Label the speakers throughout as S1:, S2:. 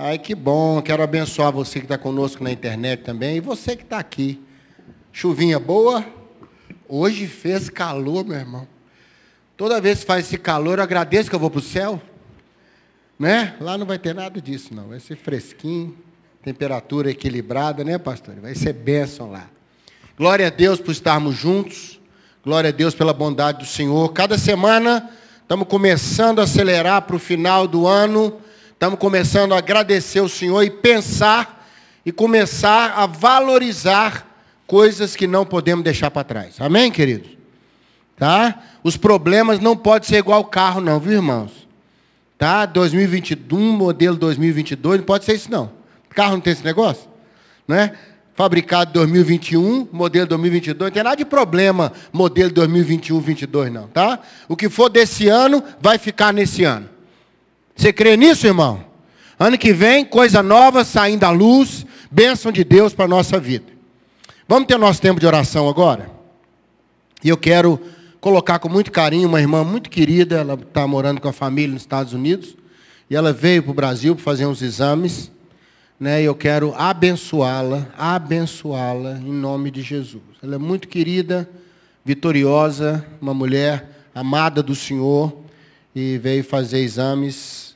S1: Ai, que bom. Quero abençoar você que está conosco na internet também e você que está aqui. Chuvinha boa. Hoje fez calor, meu irmão. Toda vez que faz esse calor, eu agradeço que eu vou para o céu. Né? Lá não vai ter nada disso, não. Vai ser fresquinho, temperatura equilibrada, né, pastor? Vai ser bênção lá. Glória a Deus por estarmos juntos. Glória a Deus pela bondade do Senhor. Cada semana estamos começando a acelerar para o final do ano. Estamos começando a agradecer o Senhor e pensar e começar a valorizar coisas que não podemos deixar para trás. Amém, queridos? Tá? Os problemas não podem ser igual ao carro, não, viu, irmãos? Tá? 2021, modelo 2022, não pode ser isso, não. Carro não tem esse negócio? Né? Fabricado 2021, modelo 2022, não tem nada de problema modelo 2021, 22 não, tá? O que for desse ano, vai ficar nesse ano. Você crê nisso, irmão? Ano que vem, coisa nova saindo à luz, bênção de Deus para a nossa vida. Vamos ter nosso tempo de oração agora? E eu quero colocar com muito carinho uma irmã muito querida, ela está morando com a família nos Estados Unidos, e ela veio para o Brasil para fazer uns exames, né, e eu quero abençoá-la, abençoá-la em nome de Jesus. Ela é muito querida, vitoriosa, uma mulher amada do Senhor, e veio fazer exames,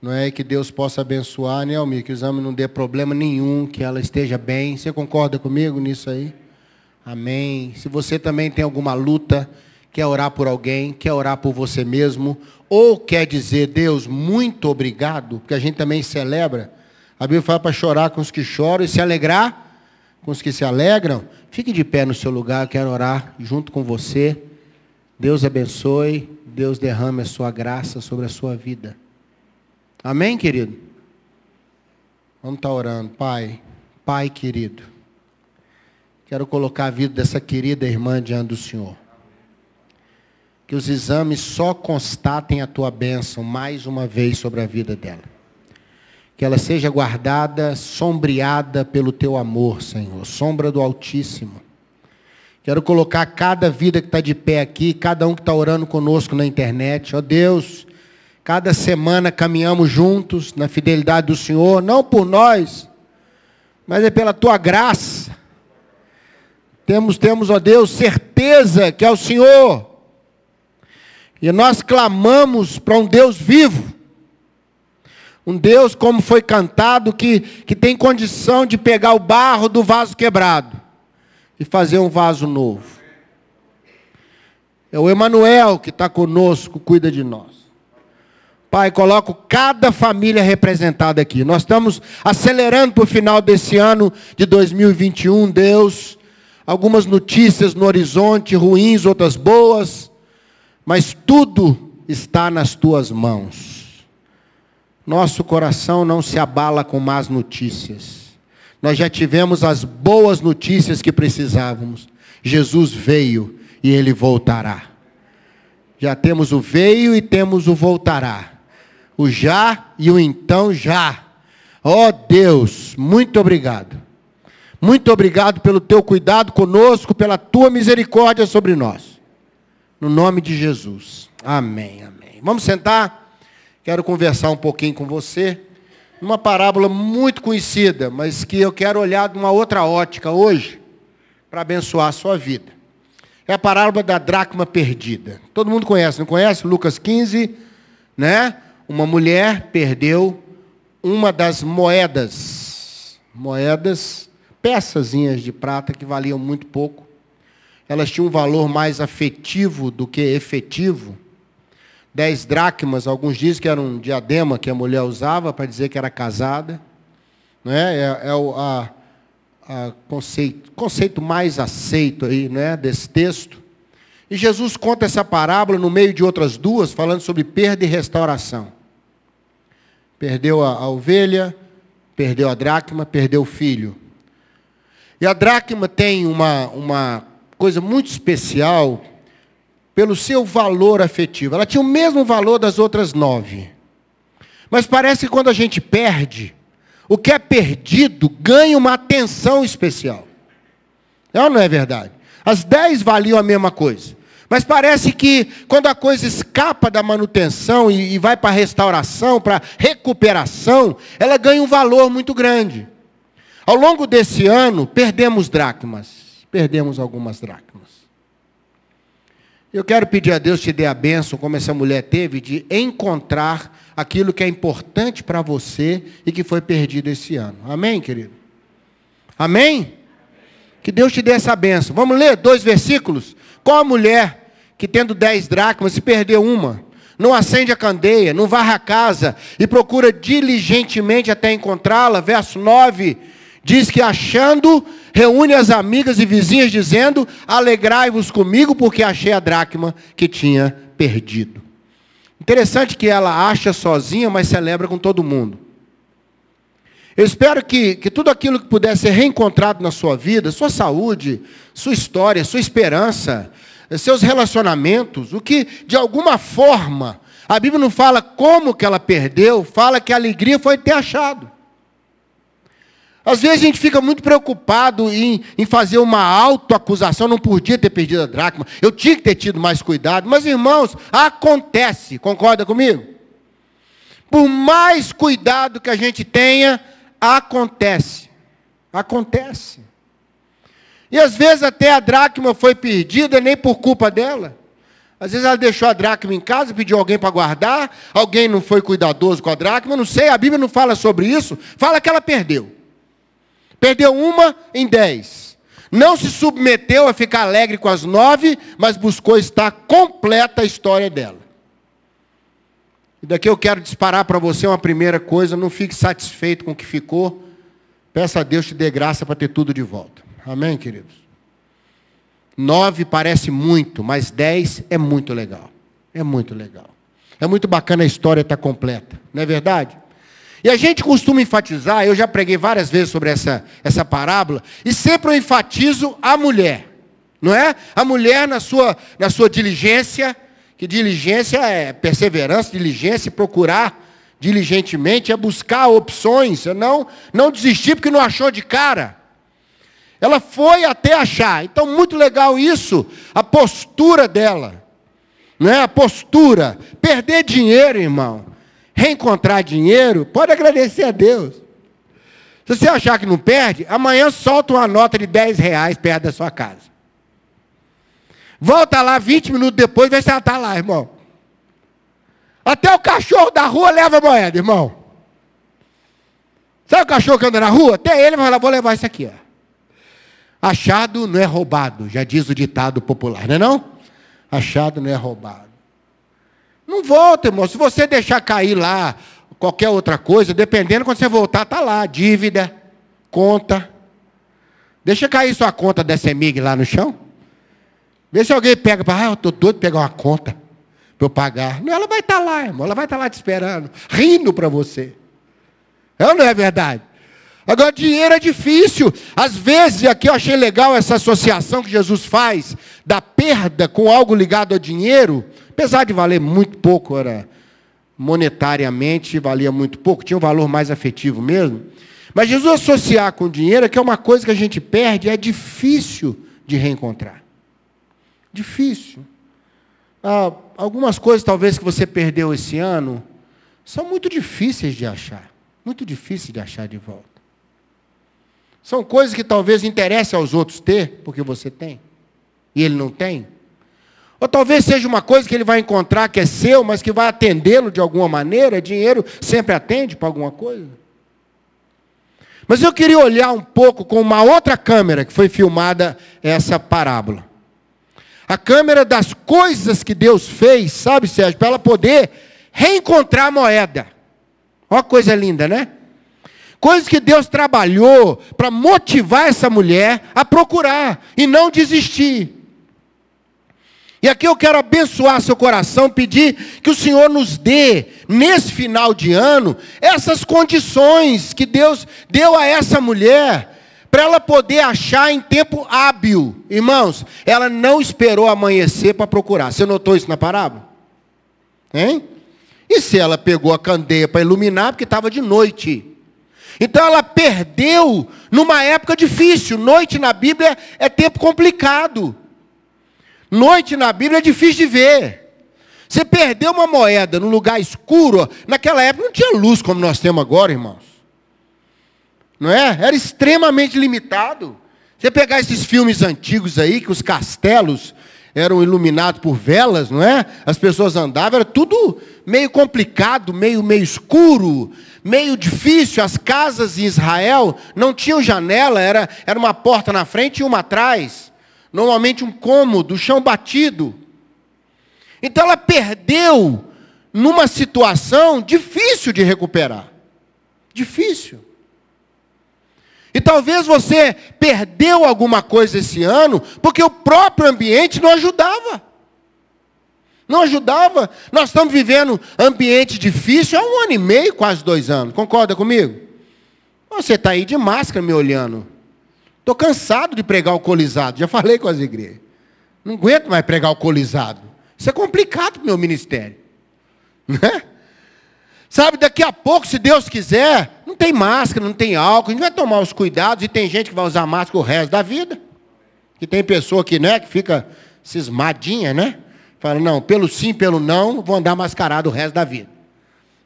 S1: não é que Deus possa abençoar, né, Almir, que o exame não dê problema nenhum, que ela esteja bem. Você concorda comigo nisso aí? Amém. Se você também tem alguma luta, quer orar por alguém, quer orar por você mesmo, ou quer dizer, Deus, muito obrigado, porque a gente também celebra. A Bíblia fala para chorar com os que choram e se alegrar com os que se alegram. Fique de pé no seu lugar, eu quero orar junto com você. Deus abençoe, Deus derrame a sua graça sobre a sua vida. Amém, querido? Vamos estar orando. Pai, Pai querido, quero colocar a vida dessa querida irmã diante do Senhor que os exames só constatem a tua bênção mais uma vez sobre a vida dela. Que ela seja guardada, sombreada pelo teu amor, Senhor, sombra do Altíssimo. Quero colocar cada vida que está de pé aqui, cada um que está orando conosco na internet, ó Deus, cada semana caminhamos juntos na fidelidade do Senhor, não por nós, mas é pela tua graça. Temos, temos, ó Deus, certeza que é o Senhor e nós clamamos para um Deus vivo. Um Deus, como foi cantado, que, que tem condição de pegar o barro do vaso quebrado e fazer um vaso novo. É o Emanuel que está conosco, cuida de nós. Pai, coloco cada família representada aqui. Nós estamos acelerando para o final desse ano de 2021, Deus. Algumas notícias no horizonte, ruins, outras boas mas tudo está nas tuas mãos. Nosso coração não se abala com más notícias. Nós já tivemos as boas notícias que precisávamos. Jesus veio e ele voltará. Já temos o veio e temos o voltará. O já e o então já. Ó oh Deus, muito obrigado. Muito obrigado pelo teu cuidado conosco, pela tua misericórdia sobre nós. No nome de Jesus. Amém, amém. Vamos sentar? Quero conversar um pouquinho com você. Uma parábola muito conhecida, mas que eu quero olhar de uma outra ótica hoje, para abençoar a sua vida. É a parábola da dracma perdida. Todo mundo conhece, não conhece? Lucas 15, né? Uma mulher perdeu uma das moedas. Moedas, peçazinhas de prata que valiam muito pouco elas tinham um valor mais afetivo do que efetivo. Dez dracmas, alguns dizem que era um diadema que a mulher usava para dizer que era casada. Né? É, é o a, a conceito, conceito mais aceito aí, né, desse texto. E Jesus conta essa parábola no meio de outras duas, falando sobre perda e restauração. Perdeu a, a ovelha, perdeu a dracma, perdeu o filho. E a dracma tem uma, uma coisa muito especial pelo seu valor afetivo. Ela tinha o mesmo valor das outras nove. Mas parece que quando a gente perde, o que é perdido ganha uma atenção especial. É ou não é verdade? As dez valiam a mesma coisa. Mas parece que quando a coisa escapa da manutenção e, e vai para a restauração, para recuperação, ela ganha um valor muito grande. Ao longo desse ano, perdemos dracmas. Perdemos algumas dracmas. Eu quero pedir a Deus te dê a bênção, como essa mulher teve, de encontrar aquilo que é importante para você e que foi perdido esse ano. Amém, querido? Amém? Que Deus te dê essa bênção. Vamos ler dois versículos? Qual a mulher que tendo dez dracmas se perdeu uma? Não acende a candeia, não varra a casa e procura diligentemente até encontrá-la. Verso 9 diz que achando, reúne as amigas e vizinhas, dizendo: Alegrai-vos comigo, porque achei a dracma que tinha perdido. Interessante que ela acha sozinha, mas celebra com todo mundo. Eu espero que, que tudo aquilo que puder ser reencontrado na sua vida, sua saúde, sua história, sua esperança, seus relacionamentos, o que de alguma forma, a Bíblia não fala como que ela perdeu, fala que a alegria foi ter achado. Às vezes a gente fica muito preocupado em, em fazer uma autoacusação, não podia ter perdido a dracma, eu tinha que ter tido mais cuidado. Mas, irmãos, acontece, concorda comigo? Por mais cuidado que a gente tenha, Acontece. Acontece. E às vezes até a dracma foi perdida nem por culpa dela. Às vezes ela deixou a dracma em casa, pediu alguém para guardar, alguém não foi cuidadoso com a dracma, não sei, a Bíblia não fala sobre isso, fala que ela perdeu. Perdeu uma em dez. Não se submeteu a ficar alegre com as nove, mas buscou estar completa a história dela. E daqui eu quero disparar para você uma primeira coisa, não fique satisfeito com o que ficou. Peça a Deus te dê graça para ter tudo de volta. Amém, queridos? Nove parece muito, mas dez é muito legal. É muito legal. É muito bacana a história estar completa, não é verdade? E a gente costuma enfatizar, eu já preguei várias vezes sobre essa, essa parábola, e sempre eu enfatizo a mulher, não é? A mulher na sua, na sua diligência, que diligência é perseverança, diligência, procurar diligentemente, é buscar opções, é não, não desistir porque não achou de cara. Ela foi até achar. Então, muito legal isso, a postura dela. Não é? A postura. Perder dinheiro, irmão. Reencontrar dinheiro, pode agradecer a Deus. Se você achar que não perde, amanhã solta uma nota de 10 reais perto da sua casa. Volta lá 20 minutos depois, vê se ela está lá, irmão. Até o cachorro da rua leva moeda, irmão. Sabe o cachorro que anda na rua? Até ele vai falar, vou levar isso aqui. Ó. Achado não é roubado, já diz o ditado popular, não é não? Achado não é roubado. Não volta, irmão. Se você deixar cair lá qualquer outra coisa, dependendo, quando você voltar, está lá. Dívida, conta. Deixa cair sua conta da CEMIG lá no chão. Vê se alguém pega ah, eu estou doido pegar uma conta para eu pagar. Não, ela vai estar tá lá, irmão, ela vai estar tá lá te esperando, rindo para você. É ou não é verdade? Agora, dinheiro é difícil. Às vezes, aqui eu achei legal essa associação que Jesus faz da perda com algo ligado ao dinheiro, apesar de valer muito pouco, era monetariamente valia muito pouco, tinha um valor mais afetivo mesmo. Mas Jesus associar com dinheiro, que é uma coisa que a gente perde, é difícil de reencontrar. Difícil. Ah, algumas coisas talvez que você perdeu esse ano são muito difíceis de achar. Muito difíceis de achar de volta. São coisas que talvez interesse aos outros ter, porque você tem, e ele não tem. Ou talvez seja uma coisa que ele vai encontrar que é seu, mas que vai atendê-lo de alguma maneira. Dinheiro sempre atende para alguma coisa. Mas eu queria olhar um pouco com uma outra câmera que foi filmada essa parábola a câmera das coisas que Deus fez, sabe, Sérgio, para ela poder reencontrar a moeda. Olha coisa linda, né? Coisas que Deus trabalhou para motivar essa mulher a procurar e não desistir. E aqui eu quero abençoar seu coração, pedir que o Senhor nos dê, nesse final de ano, essas condições que Deus deu a essa mulher para ela poder achar em tempo hábil. Irmãos, ela não esperou amanhecer para procurar. Você notou isso na parábola? Hein? E se ela pegou a candeia para iluminar, porque estava de noite. Então ela perdeu numa época difícil. Noite na Bíblia é tempo complicado. Noite na Bíblia é difícil de ver. Você perdeu uma moeda num lugar escuro, naquela época não tinha luz como nós temos agora, irmãos. Não é? Era extremamente limitado. Você pegar esses filmes antigos aí, que os castelos eram iluminados por velas, não é? As pessoas andavam, era tudo meio complicado, meio, meio escuro, meio difícil. As casas em Israel não tinham janela, era, era uma porta na frente e uma atrás. Normalmente um cômodo, chão batido. Então ela perdeu numa situação difícil de recuperar. Difícil. E talvez você perdeu alguma coisa esse ano porque o próprio ambiente não ajudava. Não ajudava. Nós estamos vivendo ambiente difícil há um ano e meio, quase dois anos. Concorda comigo? Você está aí de máscara me olhando. Estou cansado de pregar alcoolizado. Já falei com as igrejas. Não aguento mais pregar alcoolizado. Isso é complicado para o meu ministério. Né? Sabe, daqui a pouco, se Deus quiser, tem máscara, não tem álcool, a gente vai tomar os cuidados e tem gente que vai usar máscara o resto da vida. Que tem pessoa que, né, que fica cismadinha, né? Fala, não, pelo sim, pelo não, vou andar mascarado o resto da vida.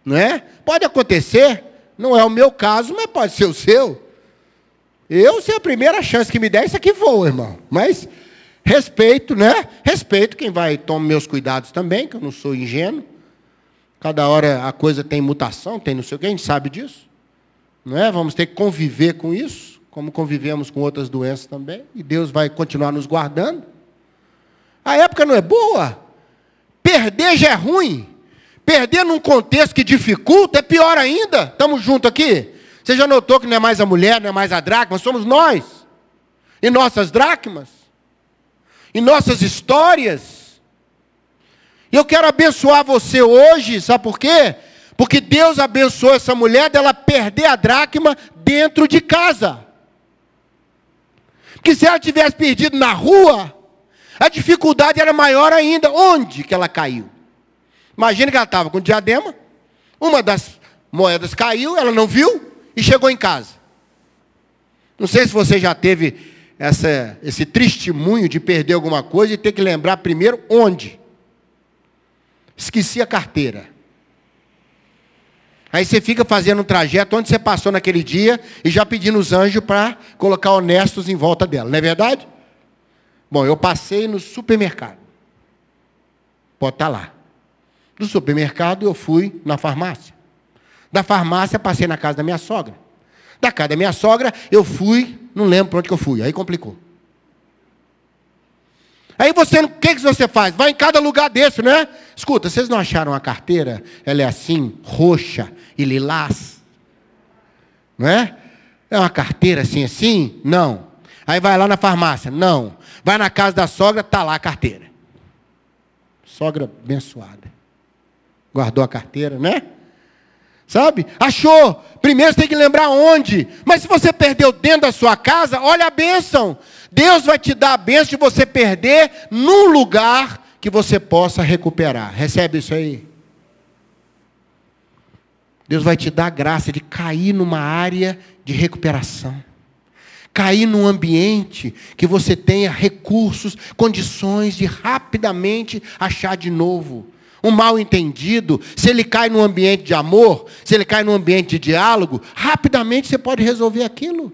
S1: Não é? Pode acontecer, não é o meu caso, mas pode ser o seu. Eu, se a primeira chance que me der, isso aqui voa, irmão. Mas respeito, né? Respeito quem vai tomar meus cuidados também, que eu não sou ingênuo. Cada hora a coisa tem mutação, tem não sei o que, a gente sabe disso. Não é? Vamos ter que conviver com isso, como convivemos com outras doenças também. E Deus vai continuar nos guardando. A época não é boa. Perder já é ruim. Perder num contexto que dificulta é pior ainda. Estamos juntos aqui? Você já notou que não é mais a mulher, não é mais a dracma, somos nós. E nossas dracmas. E nossas histórias. E eu quero abençoar você hoje, sabe por quê? Porque Deus abençoou essa mulher dela perder a dracma dentro de casa. Porque se ela tivesse perdido na rua, a dificuldade era maior ainda. Onde que ela caiu? Imagina que ela estava com diadema, uma das moedas caiu, ela não viu e chegou em casa. Não sei se você já teve essa, esse testemunho de perder alguma coisa e ter que lembrar primeiro onde. Esqueci a carteira. Aí você fica fazendo um trajeto onde você passou naquele dia e já pedindo os anjos para colocar honestos em volta dela, não é verdade? Bom, eu passei no supermercado. Pode estar tá lá. Do supermercado eu fui na farmácia. Da farmácia passei na casa da minha sogra. Da casa da minha sogra eu fui, não lembro para onde que eu fui, aí complicou. Aí você, o que, que você faz? Vai em cada lugar desse, né? Escuta, vocês não acharam a carteira? Ela é assim, roxa e lilás. Não é? É uma carteira assim, assim? Não. Aí vai lá na farmácia? Não. Vai na casa da sogra, está lá a carteira. Sogra abençoada. Guardou a carteira, né? Sabe? Achou. Primeiro você tem que lembrar onde. Mas se você perdeu dentro da sua casa, olha a bênção. Deus vai te dar a bênção de você perder num lugar que você possa recuperar. Recebe isso aí? Deus vai te dar a graça de cair numa área de recuperação. Cair num ambiente que você tenha recursos, condições de rapidamente achar de novo. Um mal entendido, se ele cai num ambiente de amor, se ele cai num ambiente de diálogo, rapidamente você pode resolver aquilo.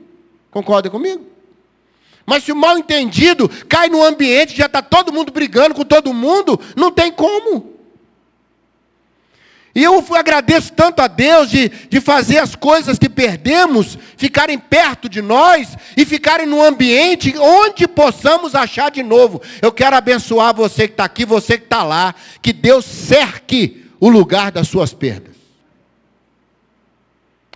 S1: Concorda comigo? Mas se o mal entendido cai no ambiente, já está todo mundo brigando com todo mundo, não tem como. E eu agradeço tanto a Deus de, de fazer as coisas que perdemos ficarem perto de nós e ficarem num ambiente onde possamos achar de novo. Eu quero abençoar você que está aqui, você que está lá, que Deus cerque o lugar das suas perdas.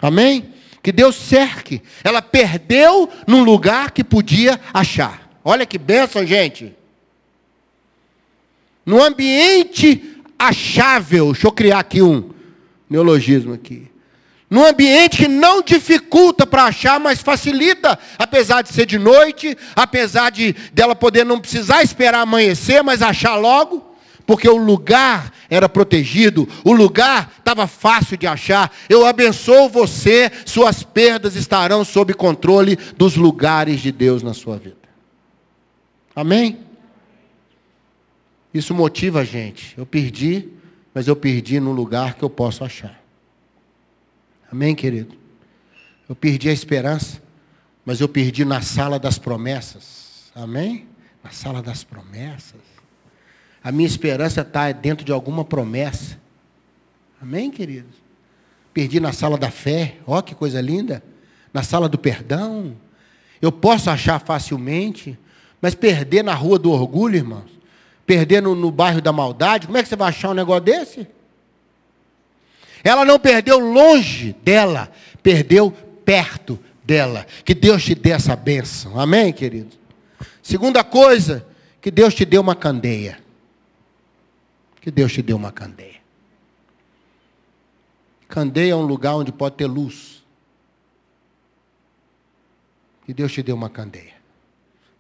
S1: Amém? que Deus cerque. Ela perdeu num lugar que podia achar. Olha que bênção, gente. No ambiente achável, deixa eu criar aqui um neologismo aqui. Num ambiente que não dificulta para achar, mas facilita, apesar de ser de noite, apesar de dela poder não precisar esperar amanhecer, mas achar logo porque o lugar era protegido, o lugar estava fácil de achar. Eu abençoo você, suas perdas estarão sob controle dos lugares de Deus na sua vida. Amém? Isso motiva a gente. Eu perdi, mas eu perdi no lugar que eu posso achar. Amém, querido? Eu perdi a esperança, mas eu perdi na sala das promessas. Amém? Na sala das promessas. A minha esperança está dentro de alguma promessa. Amém, queridos? Perdi na sala da fé. Ó, oh, que coisa linda. Na sala do perdão. Eu posso achar facilmente, mas perder na rua do orgulho, irmãos, perder no, bairro da maldade, como é que você vai achar um negócio desse? Ela não perdeu longe dela, perdeu perto dela. Que Deus te dê essa bênção. Amém, querido? Segunda coisa, que Deus te dê uma candeia. Que Deus te dê uma candeia. Candeia é um lugar onde pode ter luz. Que Deus te dê uma candeia.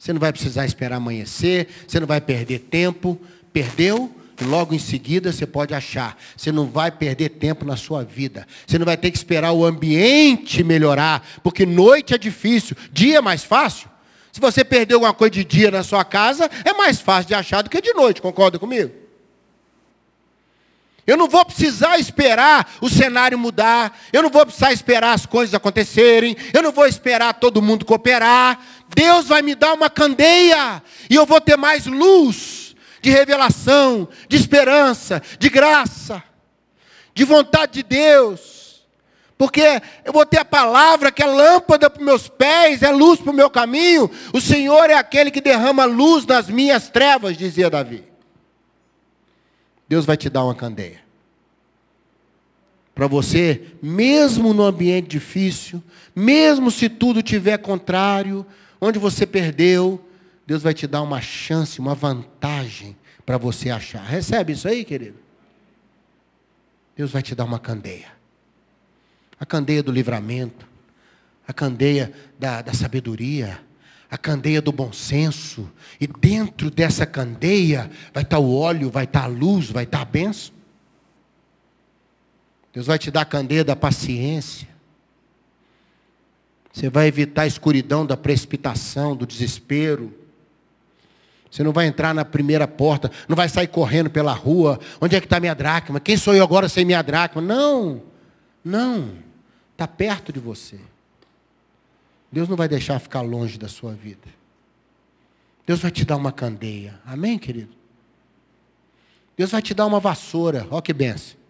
S1: Você não vai precisar esperar amanhecer, você não vai perder tempo. Perdeu, logo em seguida você pode achar. Você não vai perder tempo na sua vida. Você não vai ter que esperar o ambiente melhorar, porque noite é difícil, dia é mais fácil. Se você perdeu alguma coisa de dia na sua casa, é mais fácil de achar do que de noite, concorda comigo? Eu não vou precisar esperar o cenário mudar, eu não vou precisar esperar as coisas acontecerem, eu não vou esperar todo mundo cooperar. Deus vai me dar uma candeia e eu vou ter mais luz de revelação, de esperança, de graça, de vontade de Deus. Porque eu vou ter a palavra que é lâmpada para meus pés, é luz para o meu caminho. O Senhor é aquele que derrama luz nas minhas trevas, dizia Davi. Deus vai te dar uma candeia. Para você, mesmo no ambiente difícil, mesmo se tudo tiver contrário, onde você perdeu, Deus vai te dar uma chance, uma vantagem para você achar. Recebe isso aí, querido? Deus vai te dar uma candeia. A candeia do livramento, a candeia da, da sabedoria, a candeia do bom senso. E dentro dessa candeia vai estar o óleo, vai estar a luz, vai estar a benção. Deus vai te dar a candeia da paciência. Você vai evitar a escuridão da precipitação, do desespero. Você não vai entrar na primeira porta, não vai sair correndo pela rua. Onde é que está minha dracma? Quem sou eu agora sem minha dracma? Não, não. Está perto de você. Deus não vai deixar ficar longe da sua vida. Deus vai te dar uma candeia. Amém, querido? Deus vai te dar uma vassoura. Olha que benção.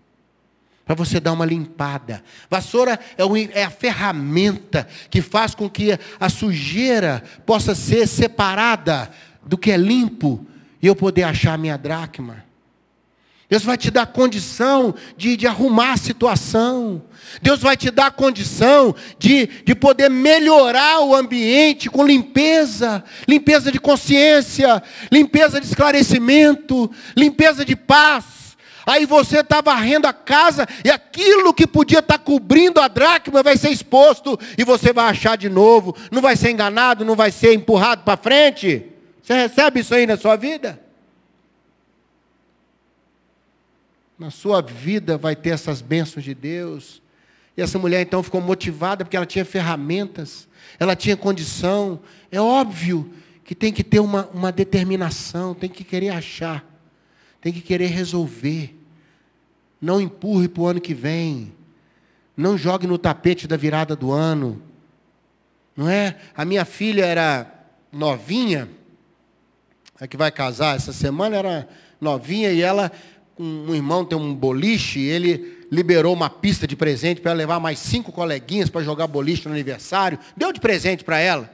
S1: Para você dar uma limpada. Vassoura é, é a ferramenta que faz com que a sujeira possa ser separada do que é limpo e eu poder achar a minha dracma. Deus vai te dar condição de, de arrumar a situação. Deus vai te dar condição de, de poder melhorar o ambiente com limpeza, limpeza de consciência, limpeza de esclarecimento, limpeza de paz. Aí você está varrendo a casa e aquilo que podia estar tá cobrindo a dracma vai ser exposto e você vai achar de novo. Não vai ser enganado, não vai ser empurrado para frente. Você recebe isso aí na sua vida? Na sua vida vai ter essas bênçãos de Deus. E essa mulher então ficou motivada porque ela tinha ferramentas, ela tinha condição. É óbvio que tem que ter uma, uma determinação, tem que querer achar, tem que querer resolver. Não empurre para o ano que vem. Não jogue no tapete da virada do ano. Não é? A minha filha era novinha, a que vai casar essa semana, era novinha e ela, um irmão tem um boliche, ele liberou uma pista de presente para levar mais cinco coleguinhas para jogar boliche no aniversário, deu de presente para ela.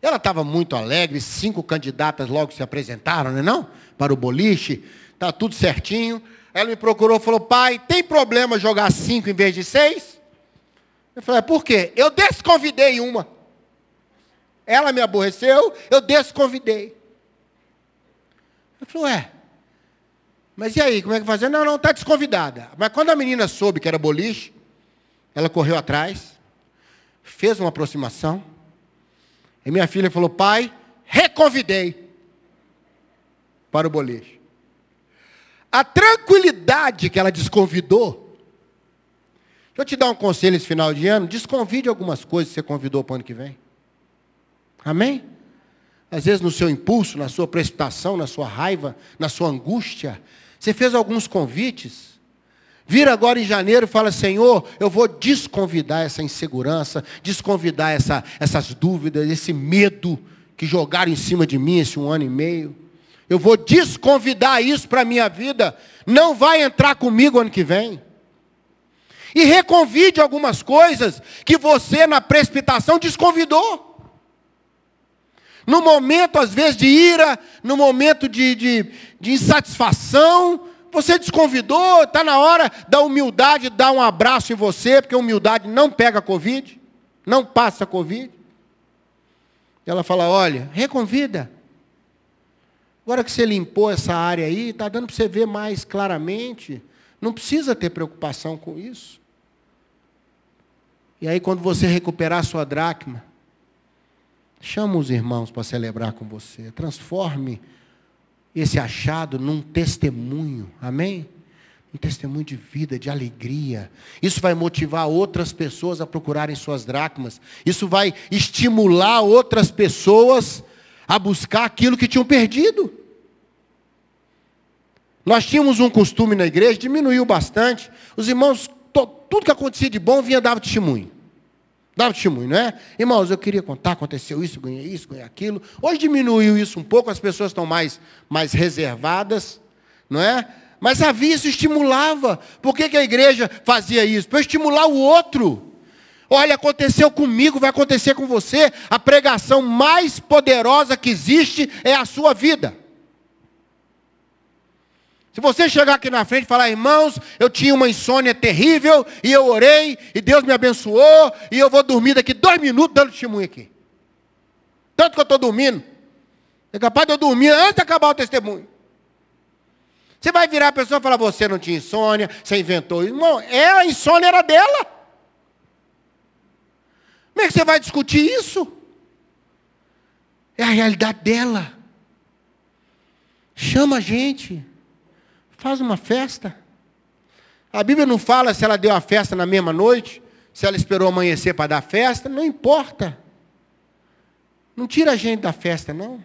S1: Ela estava muito alegre, cinco candidatas logo se apresentaram, não é não? Para o boliche, está tudo certinho. Ela me procurou e falou, pai, tem problema jogar cinco em vez de seis? Eu falei, por quê? Eu desconvidei uma. Ela me aborreceu, eu desconvidei. Eu falei, ué, mas e aí, como é que fazer? Não, não, está desconvidada. Mas quando a menina soube que era boliche, ela correu atrás, fez uma aproximação, e minha filha falou, pai, reconvidei para o boliche. A tranquilidade que ela desconvidou, deixa eu te dar um conselho esse final de ano, desconvide algumas coisas que você convidou para o ano que vem. Amém? às vezes no seu impulso, na sua precipitação, na sua raiva, na sua angústia. Você fez alguns convites. Vira agora em janeiro e fala, Senhor, eu vou desconvidar essa insegurança, desconvidar essa, essas dúvidas, esse medo que jogaram em cima de mim esse um ano e meio. Eu vou desconvidar isso para a minha vida. Não vai entrar comigo ano que vem. E reconvide algumas coisas que você, na precipitação, desconvidou. No momento, às vezes, de ira, no momento de, de, de insatisfação, você desconvidou, está na hora da humildade dar um abraço em você, porque a humildade não pega Covid, não passa Covid. Ela fala: olha, reconvida. Agora que você limpou essa área aí, está dando para você ver mais claramente. Não precisa ter preocupação com isso. E aí, quando você recuperar a sua dracma, chama os irmãos para celebrar com você. Transforme esse achado num testemunho. Amém? Um testemunho de vida, de alegria. Isso vai motivar outras pessoas a procurarem suas dracmas. Isso vai estimular outras pessoas a buscar aquilo que tinham perdido. Nós tínhamos um costume na igreja, diminuiu bastante. Os irmãos, tudo que acontecia de bom vinha dava testemunho. Dava testemunho, não é? Irmãos, eu queria contar, aconteceu isso, ganhei isso, ganhei aquilo. Hoje diminuiu isso um pouco, as pessoas estão mais, mais reservadas, não é? Mas havia isso, estimulava. Por que, que a igreja fazia isso? Para estimular o outro. Olha, aconteceu comigo, vai acontecer com você. A pregação mais poderosa que existe é a sua vida. Se você chegar aqui na frente e falar, irmãos, eu tinha uma insônia terrível, e eu orei, e Deus me abençoou, e eu vou dormir daqui dois minutos dando testemunho aqui. Tanto que eu estou dormindo. É capaz de eu dormir antes de acabar o testemunho. Você vai virar a pessoa e falar, você não tinha insônia, você inventou. Irmão, é, a insônia era dela. Como é que você vai discutir isso? É a realidade dela. Chama a gente. Faz uma festa. A Bíblia não fala se ela deu a festa na mesma noite, se ela esperou amanhecer para dar festa, não importa. Não tira a gente da festa, não.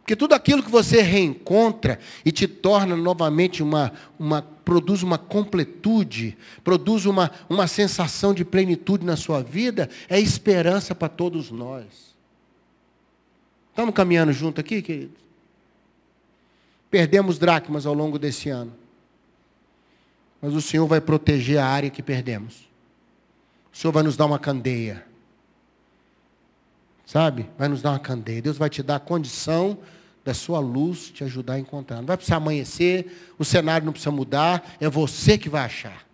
S1: Porque tudo aquilo que você reencontra e te torna novamente uma, uma produz uma completude, produz uma, uma sensação de plenitude na sua vida, é esperança para todos nós. Estamos caminhando junto aqui, queridos? Perdemos dracmas ao longo desse ano. Mas o Senhor vai proteger a área que perdemos. O Senhor vai nos dar uma candeia. Sabe? Vai nos dar uma candeia. Deus vai te dar a condição da sua luz te ajudar a encontrar. Não vai precisar amanhecer, o cenário não precisa mudar, é você que vai achar.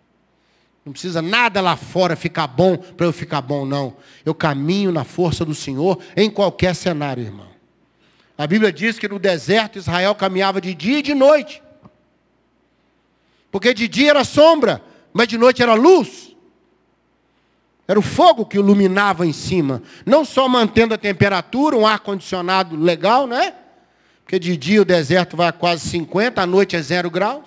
S1: Não precisa nada lá fora ficar bom para eu ficar bom, não. Eu caminho na força do Senhor em qualquer cenário, irmão. A Bíblia diz que no deserto Israel caminhava de dia e de noite. Porque de dia era sombra, mas de noite era luz. Era o fogo que iluminava em cima. Não só mantendo a temperatura, um ar-condicionado legal, né? Porque de dia o deserto vai a quase 50, à noite é zero grau.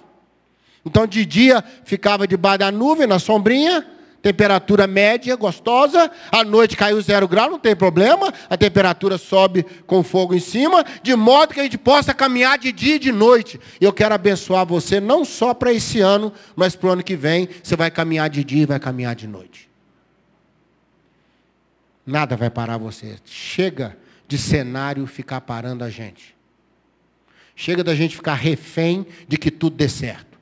S1: Então de dia ficava debaixo da nuvem, na sombrinha, temperatura média, gostosa, à noite caiu zero grau, não tem problema, a temperatura sobe com fogo em cima, de modo que a gente possa caminhar de dia e de noite. E eu quero abençoar você não só para esse ano, mas para o ano que vem, você vai caminhar de dia e vai caminhar de noite. Nada vai parar você. Chega de cenário ficar parando a gente. Chega da gente ficar refém de que tudo dê certo.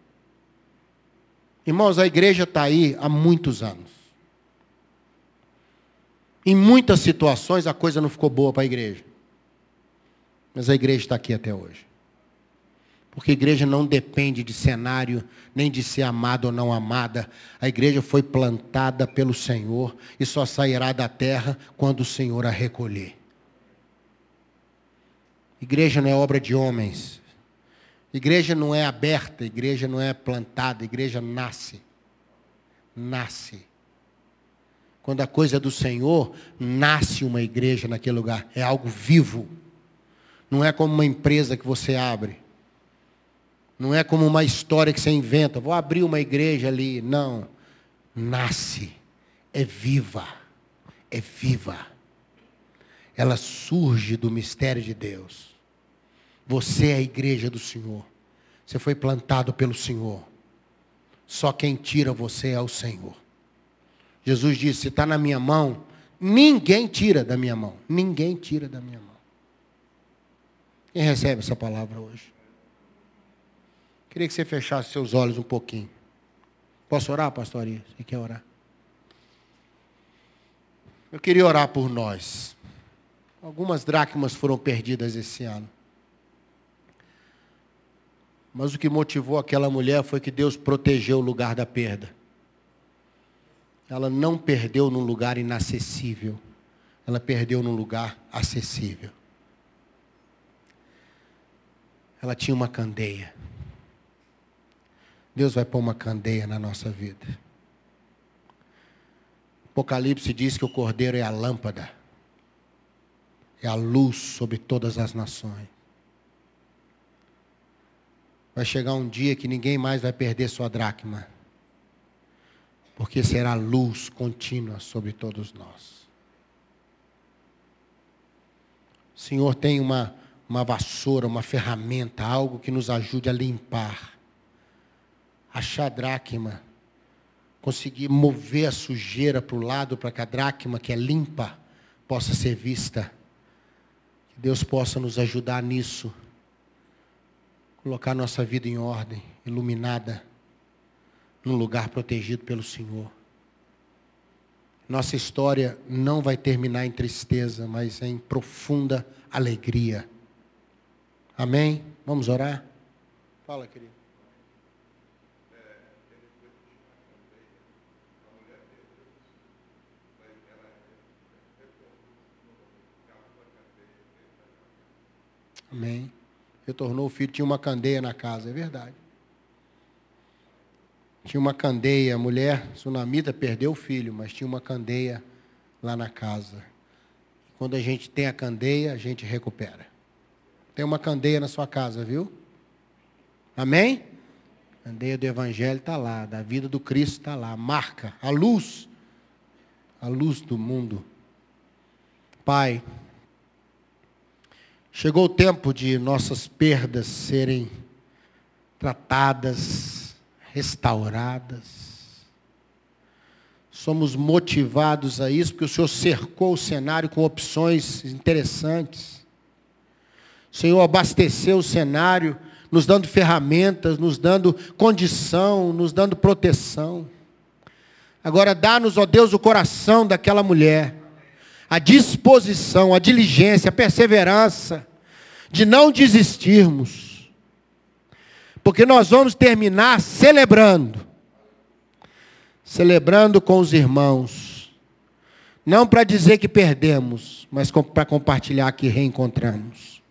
S1: Irmãos, a igreja está aí há muitos anos. Em muitas situações a coisa não ficou boa para a igreja. Mas a igreja está aqui até hoje. Porque a igreja não depende de cenário, nem de ser amada ou não amada. A igreja foi plantada pelo Senhor e só sairá da terra quando o Senhor a recolher. Igreja não é obra de homens. Igreja não é aberta, igreja não é plantada, igreja nasce. Nasce. Quando a coisa é do Senhor, nasce uma igreja naquele lugar. É algo vivo. Não é como uma empresa que você abre. Não é como uma história que você inventa. Vou abrir uma igreja ali. Não. Nasce. É viva. É viva. ela surge do mistério de Deus. Você é a igreja do Senhor. Você foi plantado pelo Senhor. Só quem tira você é o Senhor. Jesus disse: se está na minha mão, ninguém tira da minha mão. Ninguém tira da minha mão. Quem recebe essa palavra hoje? Queria que você fechasse seus olhos um pouquinho. Posso orar, pastoria? Você quer orar? Eu queria orar por nós. Algumas dracmas foram perdidas esse ano. Mas o que motivou aquela mulher foi que Deus protegeu o lugar da perda. Ela não perdeu num lugar inacessível. Ela perdeu num lugar acessível. Ela tinha uma candeia. Deus vai pôr uma candeia na nossa vida. Apocalipse diz que o cordeiro é a lâmpada, é a luz sobre todas as nações. Vai chegar um dia que ninguém mais vai perder sua dracma, porque será luz contínua sobre todos nós. O Senhor tem uma, uma vassoura, uma ferramenta, algo que nos ajude a limpar, achar a dracma, conseguir mover a sujeira para o lado, para que a dracma, que é limpa, possa ser vista. Que Deus possa nos ajudar nisso colocar nossa vida em ordem, iluminada, num lugar protegido pelo Senhor. Nossa história não vai terminar em tristeza, mas em profunda alegria. Amém? Vamos orar? Fala, querido. Amém retornou o filho, tinha uma candeia na casa, é verdade. Tinha uma candeia, a mulher sunamita perdeu o filho, mas tinha uma candeia lá na casa. Quando a gente tem a candeia, a gente recupera. Tem uma candeia na sua casa, viu? Amém? A candeia do Evangelho está lá, da vida do Cristo está lá, marca, a luz, a luz do mundo. Pai, Chegou o tempo de nossas perdas serem tratadas, restauradas. Somos motivados a isso porque o Senhor cercou o cenário com opções interessantes. O Senhor abasteceu o cenário, nos dando ferramentas, nos dando condição, nos dando proteção. Agora dá-nos, ó Deus, o coração daquela mulher, a disposição, a diligência, a perseverança, de não desistirmos. Porque nós vamos terminar celebrando. Celebrando com os irmãos. Não para dizer que perdemos, mas para compartilhar que reencontramos.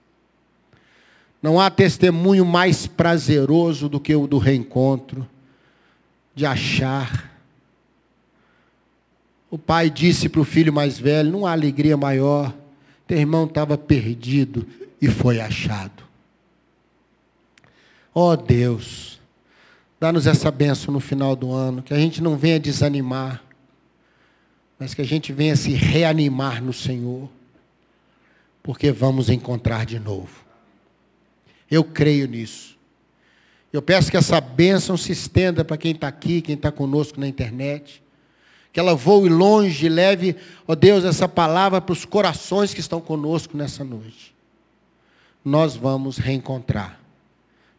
S1: Não há testemunho mais prazeroso do que o do reencontro, de achar. O pai disse para o filho mais velho: não há alegria maior. Teu irmão estava perdido, e foi achado. Ó oh Deus, dá-nos essa benção no final do ano, que a gente não venha desanimar, mas que a gente venha se reanimar no Senhor, porque vamos encontrar de novo. Eu creio nisso. Eu peço que essa bênção se estenda para quem está aqui, quem está conosco na internet. Que ela voe longe e leve, ó oh Deus, essa palavra para os corações que estão conosco nessa noite nós vamos reencontrar.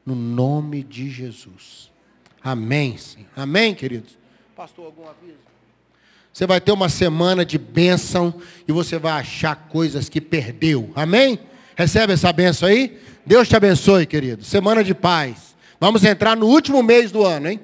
S1: No nome de Jesus. Amém. Amém, queridos? Pastor, algum aviso? Você vai ter uma semana de bênção e você vai achar coisas que perdeu. Amém? Recebe essa bênção aí? Deus te abençoe, querido. Semana de paz. Vamos entrar no último mês do ano, hein?